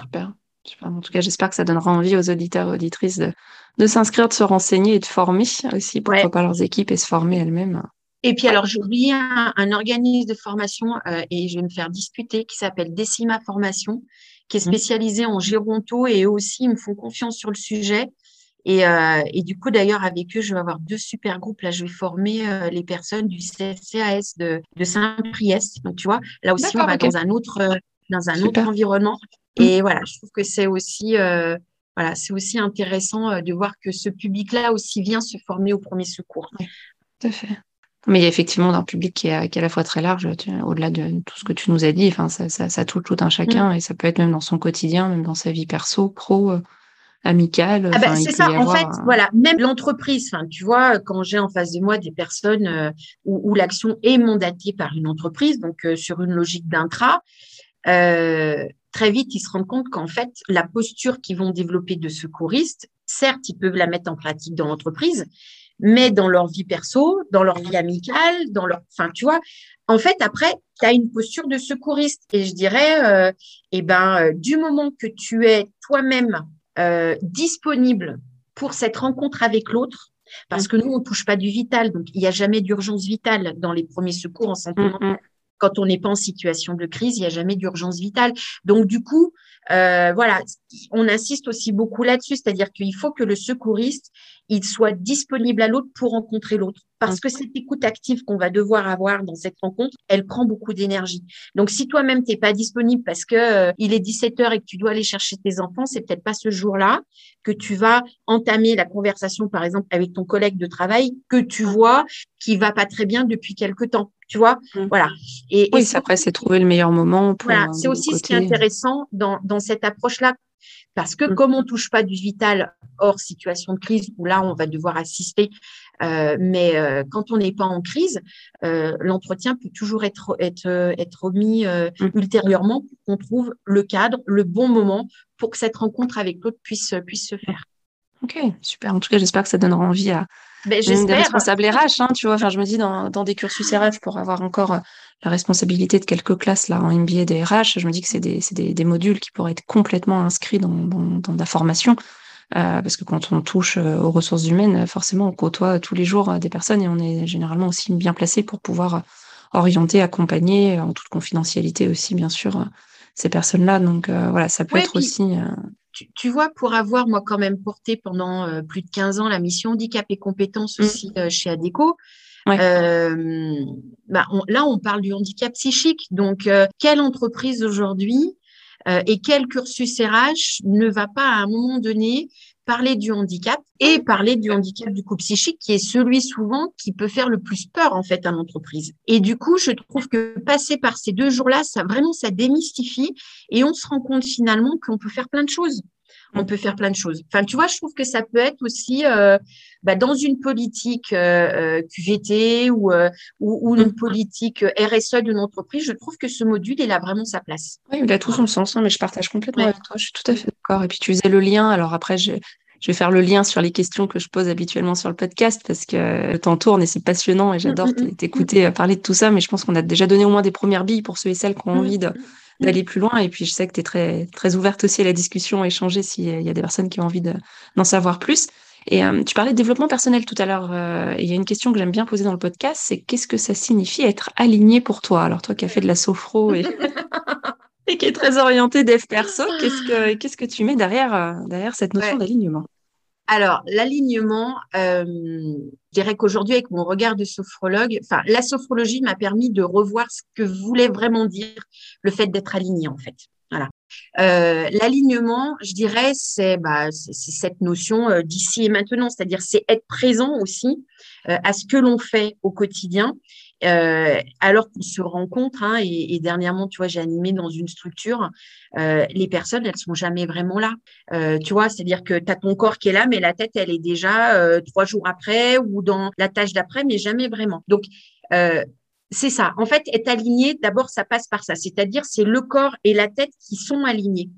Super. En tout cas, j'espère que ça donnera envie aux auditeurs et auditrices de, s'inscrire, de se renseigner et de former aussi, pourquoi pas leurs équipes et se former elles-mêmes. Et puis alors, j'ai oublié un, organisme de formation et je vais me faire disputer qui s'appelle Décima Formation, qui est mmh. spécialisé en géronto et eux aussi, ils me font confiance sur le sujet. Et, euh, et du coup, d'ailleurs, avec eux, je vais avoir deux super groupes. Là, je vais former euh, les personnes du CCAS de, de Saint-Priest. Donc, tu vois, là aussi, on va dans un autre, euh, dans un autre environnement. Et voilà, je trouve que c'est aussi, voilà, c'est aussi intéressant de voir que ce public-là aussi vient se former au premier secours. Oui, tout à fait. Mais il y a effectivement un public qui est, qui à la fois très large, au-delà de tout ce que tu nous as dit. Enfin, ça, ça, ça touche tout un chacun mm. et ça peut être même dans son quotidien, même dans sa vie perso, pro, amicale. Ah ben, c'est ça. En fait, voilà, même l'entreprise. Enfin, tu vois, quand j'ai en face de moi des personnes euh, où, l'action est mandatée par une entreprise, donc euh, sur une logique d'intra, très vite ils se rendent compte qu'en fait, la posture qu'ils vont développer de secouriste, certes, ils peuvent la mettre en pratique dans l'entreprise, mais dans leur vie perso, dans leur vie amicale, dans leur, enfin, tu vois, en fait, après, tu as une posture de secouriste. Et je dirais, euh, eh ben, euh, du moment que tu es toi-même euh, disponible pour cette rencontre avec l'autre, parce que nous, on touche pas du vital, donc il n'y a jamais d'urgence vitale dans les premiers secours en santé mm, mm. Quand on n'est pas en situation de crise, il n'y a jamais d'urgence vitale. Donc, du coup, euh, voilà, on insiste aussi beaucoup là-dessus, c'est-à-dire qu'il faut que le secouriste, il soit disponible à l'autre pour rencontrer l'autre. Parce que cette écoute active qu'on va devoir avoir dans cette rencontre, elle prend beaucoup d'énergie. Donc, si toi-même, tu n'es pas disponible parce que euh, il est 17 heures et que tu dois aller chercher tes enfants, c'est peut-être pas ce jour-là que tu vas entamer la conversation, par exemple, avec ton collègue de travail que tu vois qui va pas très bien depuis quelque temps. Tu vois, mmh. voilà. Et, oui, après, c'est trouver le meilleur moment. Pour voilà, c'est aussi ce qui est intéressant dans, dans cette approche-là parce que mmh. comme on touche pas du vital hors situation de crise, où là, on va devoir assister, euh, mais euh, quand on n'est pas en crise, euh, l'entretien peut toujours être, être, être remis mmh. ultérieurement pour qu'on trouve le cadre, le bon moment pour que cette rencontre avec l'autre puisse, puisse se faire. Ok, super. En tout cas, j'espère que ça donnera envie à, ben, des responsables RH, hein, tu vois. Enfin, je me dis dans, dans des cursus RH pour avoir encore la responsabilité de quelques classes là en MBA des RH, je me dis que c'est des, des, des, modules qui pourraient être complètement inscrits dans, dans, dans la formation. Euh, parce que quand on touche euh, aux ressources humaines, forcément, on côtoie tous les jours euh, des personnes et on est généralement aussi bien placé pour pouvoir orienter, accompagner, en toute confidentialité aussi, bien sûr, ces personnes-là. Donc voilà, ça peut être aussi. Tu, tu, vois, pour avoir moi quand même porté pendant plus de 15 ans la mission handicap et compétences mmh. aussi chez ADECO, euh, bah là, on parle du handicap psychique. Donc, euh, quelle entreprise aujourd'hui euh, et quel cursus RH ne va pas à un moment donné parler du handicap et parler du handicap du coup psychique qui est celui souvent qui peut faire le plus peur en fait à l'entreprise. Et du coup, je trouve que passer par ces deux jours-là, ça vraiment ça démystifie et on se rend compte finalement qu'on peut faire plein de choses on peut faire plein de choses. Enfin, tu vois, je trouve que ça peut être aussi euh, bah, dans une politique euh, euh QVT ou, euh, ou, une politique RSE d'une entreprise. Je trouve que ce module, il a vraiment sa place. Oui, il a tout son sens, hein, mais je partage complètement avec toi. Je suis tout à fait d'accord. Et puis tu faisais le lien. Alors après, je, je vais faire le lien sur les questions que je pose habituellement sur le podcast parce que le temps tourne et c'est passionnant et j'adore mm, mm, mm. t'écouter parler de tout ça. Mais je pense qu'on a déjà donné au moins des premières billes pour ceux et celles qui ont envie de d'aller plus loin. Et puis, je sais que tu es très, très ouverte aussi à la discussion, à échanger s'il y a des personnes qui ont envie d'en savoir plus. Et euh, tu parlais de développement personnel tout à l'heure. Euh, il y a une question que j'aime bien poser dans le podcast, c'est qu'est-ce que ça signifie être aligné pour toi? Alors toi qui as fait de la sophro et, et qui est très orienté dev perso, qu'est-ce que qu'est-ce que tu mets derrière euh, derrière cette notion d'alignement? Alors, l'alignement, euh, je dirais qu'aujourd'hui, avec mon regard de sophrologue, la sophrologie m'a permis de revoir ce que voulait vraiment dire le fait d'être aligné, en fait. Euh, l'alignement, je dirais, c'est bah, cette notion euh, d'ici et maintenant, c'est-à-dire c'est être présent aussi à ce que l'on fait au quotidien euh, alors qu'on se rencontre, hein, et, dernièrement, tu vois, j'ai animé dans une structure, euh, les personnes, elles sont jamais vraiment là. Euh, tu vois, c'est-à-dire que tu as ton corps qui est là, mais la tête, elle est déjà trois jours après ou dans la tâche d'après, mais jamais vraiment. Donc, c'est ça. En fait, être aligné, d'abord, ça passe par ça. C'est-à-dire, c'est le corps et la tête qui sont alignés.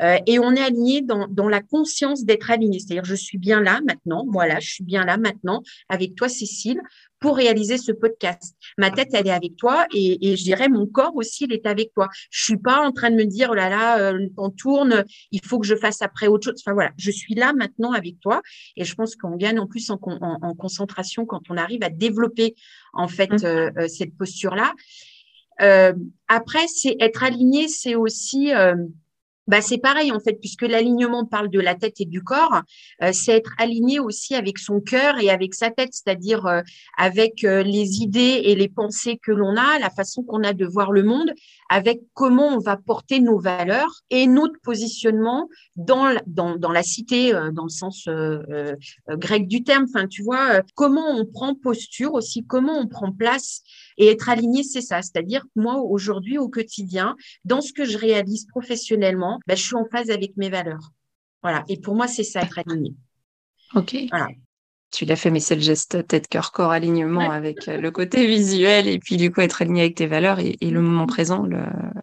Euh, et on est aligné dans, dans la conscience d'être aligné. C'est-à-dire, je suis bien là maintenant, voilà, je suis bien là maintenant avec toi, Cécile, pour réaliser ce podcast. Ma tête, elle est avec toi et, et je dirais mon corps aussi, il est avec toi. Je suis pas en train de me dire, oh là là, euh, le temps tourne, il faut que je fasse après autre chose. Enfin voilà, je suis là maintenant avec toi et je pense qu'on gagne en plus en, en, en, concentration quand on arrive à développer en fait mmh. euh, euh, cette posture-là. Euh, après, c'est être aligné, c'est aussi bah, c'est pareil en fait, puisque l'alignement parle de la tête et du corps, euh, c'est être aligné aussi avec son cœur et avec sa tête, c'est-à-dire euh, avec euh, les idées et les pensées que l'on a, la façon qu'on a de voir le monde, avec comment on va porter nos valeurs et notre positionnement dans, dans, dans la cité, dans le sens grec du terme. Enfin, tu vois, comment on prend posture aussi, comment on prend place et être aligné, c'est ça. C'est-à-dire que moi, aujourd'hui, au quotidien, dans ce que je réalise professionnellement, ben, je suis en phase avec mes valeurs. Voilà. Et pour moi, c'est ça, être aligné. OK. Voilà. Tu l'as fait, mais c'est le geste tête, cœur, corps, alignement avec euh, le côté visuel et puis du coup être aligné avec tes valeurs et, le moment mm. présent,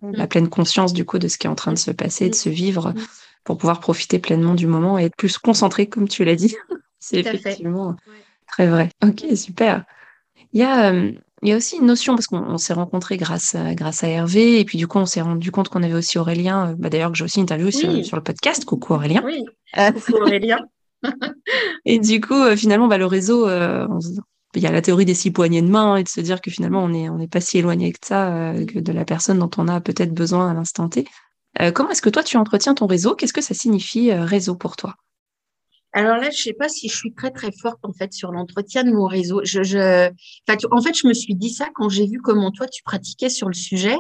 la pleine conscience du coup de ce qui est en train de se passer, de se vivre mm. pour pouvoir profiter pleinement du moment et être plus concentré comme tu l'as dit. c'est effectivement très vrai. Ok, super. Il y a, euh, il y a aussi une notion, parce qu'on s'est rencontrés grâce, à, grâce à Hervé, et puis du coup, on s'est rendu compte qu'on avait aussi Aurélien, euh, bah, d'ailleurs, que j'ai aussi interviewé sur, le podcast. Coucou Aurélien. Oui, euh, coucou Aurélien. et du coup, finalement, bah, le réseau, il y a la théorie des six poignées de main et de se dire que finalement, on n'est on est pas si éloigné que ça, que de la personne dont on a peut-être besoin à l'instant T. comment est-ce que toi, tu entretiens ton réseau? Qu'est-ce que ça signifie réseau pour toi? Alors là, je sais pas si je suis très très forte en fait sur l'entretien de mon réseau. Je, je... en fait, je me suis dit ça quand j'ai vu comment toi tu pratiquais sur le sujet.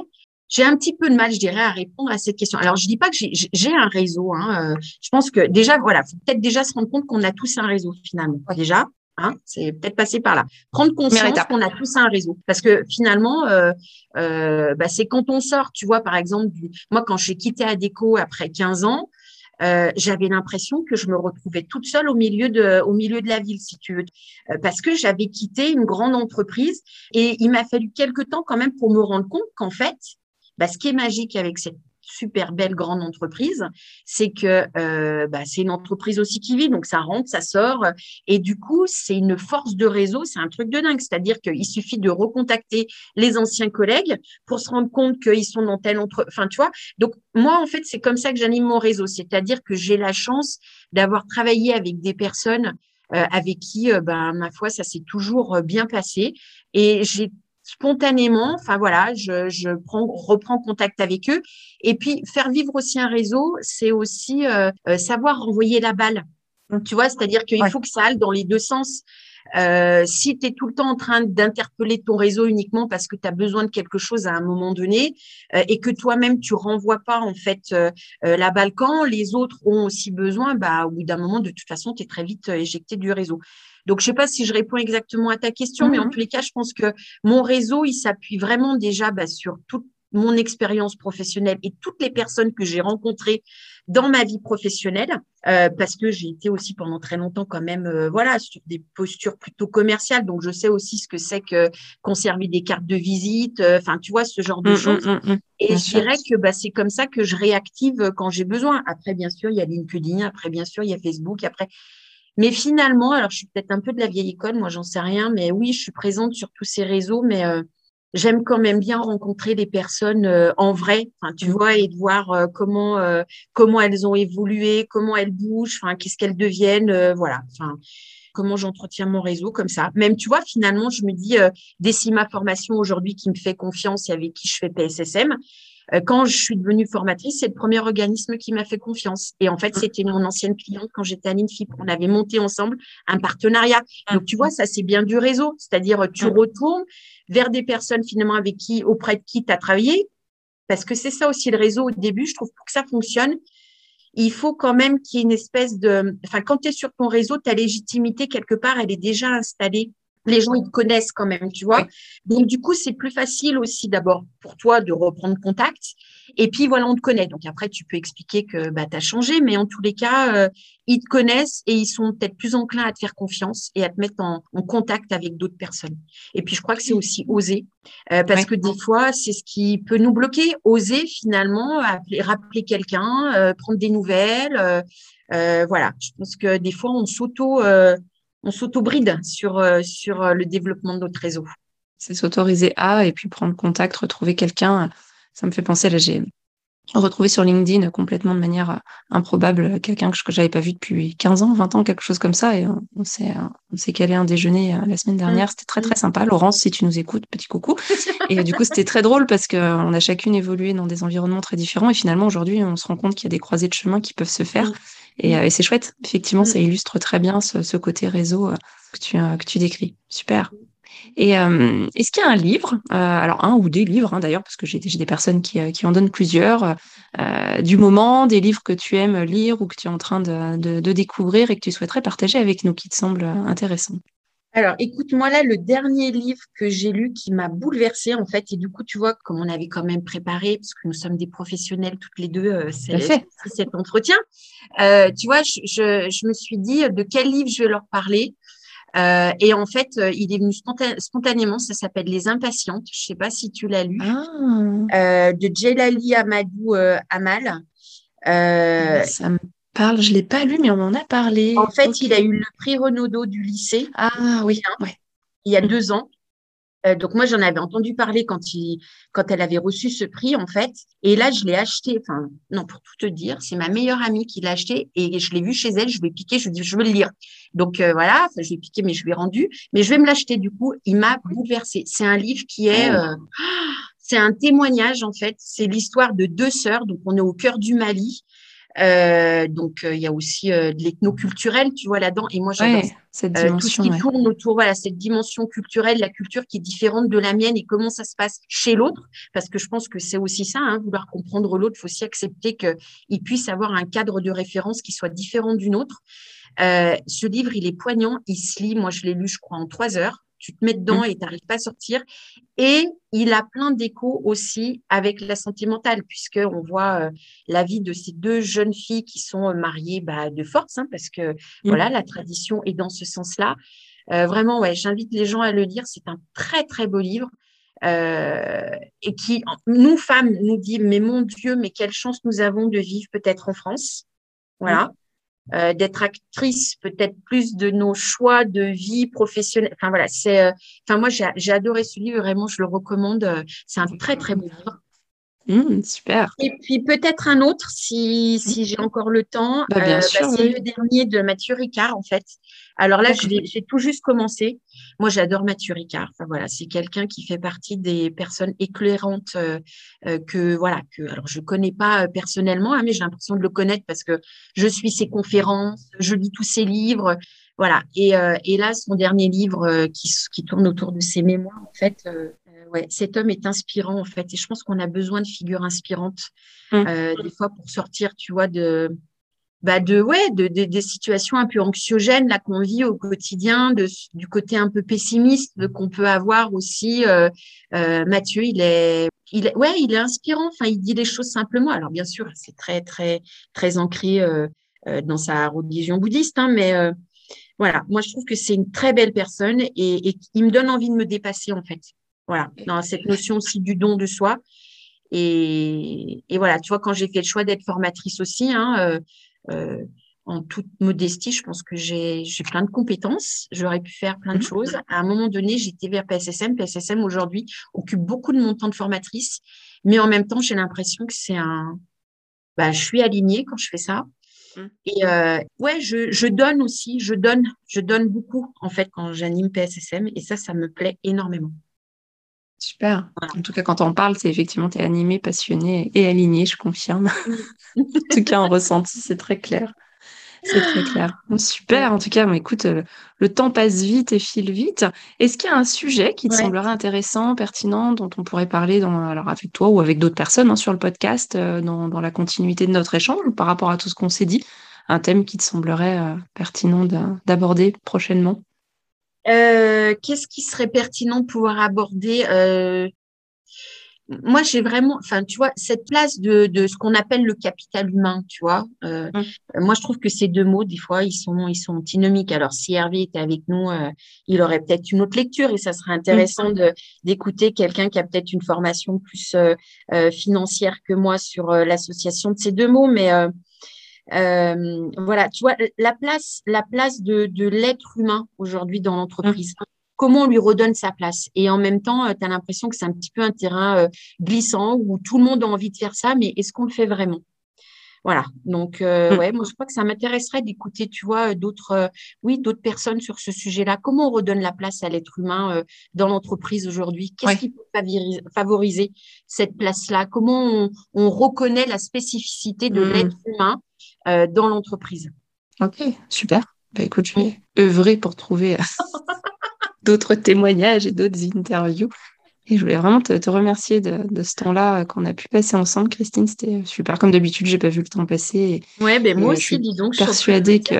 J'ai un petit peu de mal, je dirais, à répondre à cette question. Alors, je dis pas que j'ai un réseau. Hein. Euh, je pense que déjà, voilà, faut peut-être déjà se rendre compte qu'on a tous un réseau finalement. Déjà, Hein, c'est peut-être passé par là. Prendre conscience qu'on a tous un réseau. Parce que finalement, euh, euh, bah, c'est quand on sort, tu vois, par exemple, du... moi, quand j'ai quitté Adeco après 15 ans, euh, j'avais l'impression que je me retrouvais toute seule au milieu de, au milieu de la ville, si tu veux, euh, parce que j'avais quitté une grande entreprise et il m'a fallu quelques temps quand même pour me rendre compte qu'en fait, bah, ce qui est magique avec cette super belle grande entreprise, c'est que euh, bah, c'est une entreprise aussi qui vit, donc ça rentre, ça sort, et du coup c'est une force de réseau, c'est un truc de dingue. C'est-à-dire qu'il suffit de recontacter les anciens collègues pour se rendre compte qu'ils sont dans telle entre, enfin tu vois. Donc moi en fait c'est comme ça que j'anime mon réseau, c'est-à-dire que j'ai la chance d'avoir travaillé avec des personnes euh, avec qui, euh, ben, ma foi, ça s'est toujours bien passé. Et j'ai spontanément, enfin voilà, je, je prends, reprends contact avec eux. Et puis faire vivre aussi un réseau, c'est aussi euh, euh, savoir renvoyer la balle. Tu vois, c'est-à-dire qu'il faut que ça aille dans les deux sens. Euh, si tu es tout le temps en train d'interpeller ton réseau uniquement parce que tu as besoin de quelque chose à un moment donné euh, et que toi-même tu renvoies pas en fait euh, la balle quand les autres ont aussi besoin, bah au bout d'un moment de toute façon tu es très vite éjecté du réseau. Donc, je sais pas si je réponds exactement à ta question, mais en mhm. tous les cas, je pense que mon réseau, il s'appuie vraiment déjà bah, sur toute mon expérience professionnelle et toutes les personnes que j'ai rencontrées dans ma vie professionnelle, euh, parce que j'ai été aussi pendant très longtemps quand même, euh, voilà, sur des postures plutôt commerciales. Donc, je sais aussi ce que c'est que conserver des cartes de visite, euh, enfin, tu vois, ce genre de mmh, mmh, choses. Mmh, et je dirais que bah, c'est comme ça que je réactive quand j'ai besoin. Après, bien sûr, il y a LinkedIn, après, bien sûr, il y a Facebook, après, mais finalement, alors je suis peut-être un peu de la vieille école, moi j'en sais rien, mais oui, je suis présente sur tous ces réseaux, mais euh, j'aime quand même bien rencontrer des personnes euh, en vrai, tu vois, et de voir euh, comment comment elles ont évolué, comment elles bougent, enfin qu'est-ce qu'elles deviennent, voilà, enfin comment j'entretiens mon réseau comme ça. Même tu vois, finalement, je me dis Décima Formation aujourd'hui qui me fait confiance et avec qui je fais PSSM. Euh, quand je suis devenue formatrice, c'est le premier organisme qui m'a fait confiance. Et en fait, mmh. c'était mon ancienne cliente quand j'étais à l'INFIP. On avait monté ensemble un partenariat. Donc, tu vois, ça, c'est bien du réseau. C'est-à-dire, tu mmh. retournes vers des personnes finalement avec qui, auprès de qui tu as travaillé. Parce que c'est ça aussi le réseau au début. Je trouve pour que ça fonctionne, il faut quand même qu'il y ait une espèce de, enfin, quand tu es sur ton réseau, ta légitimité quelque part, elle est déjà installée les gens ils te connaissent quand même, tu vois. Donc du coup, c'est plus facile aussi d'abord pour toi de reprendre contact. Et puis voilà, on te connaît. Donc après, tu peux expliquer que bah, tu as changé, mais en tous les cas, euh, ils te connaissent et ils sont peut-être plus enclins à te faire confiance et à te mettre en, contact avec d'autres personnes. Et puis je crois que c'est aussi oser, euh, parce que des fois, c'est ce qui peut nous bloquer. Oser finalement, appeler, rappeler quelqu'un, euh, prendre des nouvelles. voilà, je pense que des fois, on s'auto on s'auto-bride sur, euh, sur euh, le développement de notre réseau. C'est s'autoriser à et puis prendre contact, retrouver quelqu'un. Ça me fait penser, là, j'ai retrouvé sur LinkedIn complètement de manière euh, improbable, quelqu'un que, je n'avais pas vu depuis 15 ans, 20 ans, quelque chose comme ça. Et on, s'est, on s'est calé un déjeuner la semaine dernière. Mmh. C'était très, très sympa. Laurence, si tu nous écoutes, petit coucou. Et du coup, c'était très drôle parce qu'on a chacune évolué dans des environnements très différents. Et finalement, aujourd'hui, on se rend compte qu'il y a des croisées de chemin qui peuvent se faire. Et, et c'est chouette. Effectivement, ça illustre très bien ce, ce côté réseau que tu, que tu décris. Super. Et euh, est-ce qu'il y a un livre, euh, alors un ou des livres hein, d'ailleurs, parce que j'ai des personnes qui, euh, qui, en donnent plusieurs, du moment, des livres que tu aimes lire ou que tu es en train de, de, découvrir et que tu souhaiterais partager avec nous, qui te semblent intéressants? Alors, écoute, moi là, le dernier livre que j'ai lu qui m'a bouleversée, en fait, et du coup, tu vois, comme on avait quand même préparé, parce que nous sommes des professionnels toutes les deux, c'est cet entretien, tu vois, je, je, je, me suis dit de quel livre je vais leur parler. Euh, et en fait, euh, il est venu spontanément. Ça s'appelle Les Impatientes. Je sais pas si tu l'as lu. Ah. Euh, de Jelali Amadou Amal. ça me parle. Je l'ai pas lu, mais on en a parlé. En fait, il a eu le prix Renaudot du lycée. Ah oui. Ouais. Il y a deux ans. Euh, donc moi, j'en avais entendu parler quand, il, quand elle avait reçu ce prix, en fait. Et là, je l'ai acheté. Enfin, non, pour tout te dire, c'est ma meilleure amie qui l'a acheté et je l'ai vu chez elle. Je vais piquer. Je lui ai dit, je veux le lire. Donc euh, voilà, je l'ai piqué, mais je lui ai rendu. Mais je vais me l'acheter du coup. Il m'a bouleversé. C'est un livre qui est, oh. euh, c'est un témoignage en fait. C'est l'histoire de deux sœurs. Donc on est au cœur du Mali. Euh, donc, euh, il y a aussi euh, de l'ethnoculturel, tu vois, là-dedans. Et moi, j'adore cette dimension, tout ce qui tourne autour, voilà, cette dimension culturelle, la culture qui est différente de la mienne et comment ça se passe chez l'autre. Parce que je pense que c'est aussi ça, hein, vouloir comprendre l'autre, il faut aussi accepter qu'il puisse avoir un cadre de référence qui soit différent d'une autre. ce livre, il est poignant, il se lit. Moi, je l'ai lu, je crois, en trois heures tu te mets dedans mmh. et tu n'arrives pas à sortir. Et il a plein d'échos aussi avec la santé mentale, puisqu'on voit euh, la vie de ces deux jeunes filles qui sont euh, mariées bah, de force, hein, parce que mmh. voilà, la tradition est dans ce sens-là. Euh, vraiment, ouais, j'invite les gens à le lire. C'est un très, très beau livre. et qui, nous, femmes, nous dit, mais mon Dieu, mais quelle chance nous avons de vivre peut-être en France. Voilà. Mmh. Euh, d'être actrice peut-être plus de nos choix de vie professionnelle. Enfin voilà, c'est. Euh, enfin moi j'ai adoré ce livre vraiment, je le recommande. Euh, c'est un très très beau livre. Mmh, super. Et puis peut-être un autre si, si j'ai encore le temps. Bah, bien sûr, c'est le dernier de Mathieu Ricard en fait. Alors là, j'ai tout juste commencé. Moi, j'adore Mathieu Ricard. Enfin, voilà, c'est quelqu'un qui fait partie des personnes éclairantes euh, euh, que voilà que alors je connais pas euh, personnellement, hein, mais j'ai l'impression de le connaître parce que je suis ses conférences, je lis tous ses livres, voilà. Et, et là, son dernier livre qui, qui tourne autour de ses mémoires, en fait. Ouais, cet homme est inspirant en fait, et je pense qu'on a besoin de figures inspirantes mmh. des fois pour sortir, tu vois, de bah de ouais de, des situations un peu anxiogènes là qu'on vit au quotidien de, du côté un peu pessimiste qu'on peut avoir aussi euh, euh, Mathieu il est il est ouais il est inspirant enfin il dit les choses simplement. Alors bien sûr c'est très très très ancré euh, euh dans sa religion bouddhiste hein, mais euh, voilà. Moi je trouve que c'est une très belle personne et, et il me donne envie de me dépasser en fait voilà dans cette notion aussi du don de soi et, et voilà tu vois quand j'ai fait le choix d'être formatrice aussi hein, euh, euh, en toute modestie, je pense que j'ai plein de compétences. J'aurais pu faire plein de mhm. choses. À un moment donné, j'étais vers PSSM. PSSM aujourd'hui occupe beaucoup de mon temps de formatrice, mais en même temps, j'ai l'impression que c'est un. Bah, je suis alignée quand je fais ça. Mhm. Et euh, ouais, je, je, donne aussi, je donne, je donne beaucoup en fait quand j'anime PSSM, et ça, ça me plaît énormément. Super. En tout cas, quand on parle, c'est effectivement, tu es animé, passionné et aligné, je confirme. en tout cas, en ressenti, c'est très clair. C'est très clair. Super. En tout cas, écoute, euh, le temps passe vite et file vite. Est-ce qu'il y a un sujet qui te semblerait intéressant, pertinent, dont on pourrait parler dans, alors avec toi ou avec d'autres personnes hein, sur le podcast, euh, dans, dans, la continuité de notre échange, ou par rapport à tout ce qu'on s'est dit, un thème qui te semblerait euh, pertinent d'aborder prochainement? Euh, qu'est-ce qui serait pertinent de pouvoir aborder euh, Moi, j'ai vraiment, enfin, tu vois, cette place de, de ce qu'on appelle le capital humain, tu vois. Euh, mmh. Moi, je trouve que ces deux mots, des fois, ils sont, ils sont antinomiques. Alors, si Hervé était avec nous, il aurait peut-être une autre lecture et ça serait intéressant mmh. d'écouter quelqu'un qui a peut-être une formation plus financière que moi sur l'association de ces deux mots, mais euh, voilà, tu vois, la place, la place de, de l'être humain aujourd'hui dans l'entreprise. comment on lui redonne sa place? Et en même temps, tu as l'impression que c'est un petit peu un terrain glissant où tout le monde a envie de faire ça, mais est-ce qu'on le fait vraiment? Voilà. Donc, euh, mmh. ouais, moi, je crois que ça m'intéresserait d'écouter, tu vois, d'autres, euh, oui, d'autres personnes sur ce sujet-là. Comment on redonne la place à l'être humain euh, dans l'entreprise aujourd'hui? Qu'est-ce qui peut favoriser cette place-là? Comment on, reconnaît la spécificité de mmh. l'être humain dans l'entreprise Ok, super. Bah, écoute, je vais œuvrer pour trouver d'autres témoignages et d'autres interviews. Et je voulais vraiment te, remercier de, ce temps-là euh, qu'on a pu passer ensemble, Christine. C'était super. Comme d'habitude, j'ai pas vu le temps passer. ouais, ben moi aussi, dis donc. Je suis persuadée que,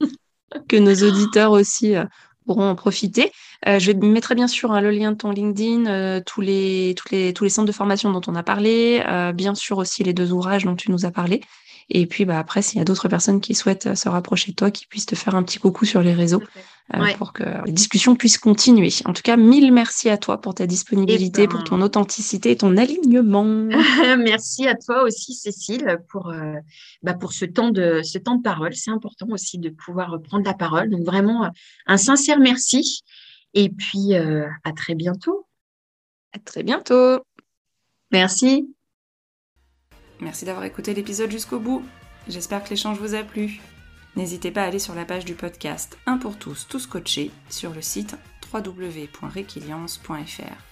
que nos auditeurs aussi euh, pourront en profiter. Euh, je vais mettre bien sûr hein, le lien de ton LinkedIn, tous, les, tous, les, tous les centres de formation dont on a parlé, bien sûr aussi les deux ouvrages dont tu nous as parlé. Et puis bah, après, s'il y a d'autres personnes qui souhaitent se rapprocher de toi, qui puissent te faire un petit coucou sur les réseaux. Euh, pour que les discussions puissent continuer. En tout cas, mille merci à toi pour ta disponibilité, pour ben ton authenticité et ton alignement. merci à toi aussi, Cécile, pour, euh, bah pour ce, temps de, ce temps de parole. C'est important aussi de pouvoir prendre la parole. Donc vraiment, un sincère merci. Et puis, euh, à très bientôt. À très bientôt. Merci. Merci d'avoir écouté l'épisode jusqu'au bout. J'espère que l'échange vous a plu. N'hésitez pas à aller sur la page du podcast Un pour tous, tous coachés sur le site www.requiliance.fr.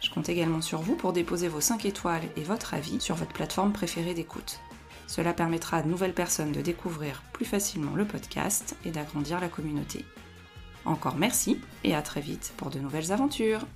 Je compte également sur vous pour déposer vos 5 étoiles et votre avis sur votre plateforme préférée d'écoute. Cela permettra à de nouvelles personnes de découvrir plus facilement le podcast et d'agrandir la communauté. Encore merci et à très vite pour de nouvelles aventures.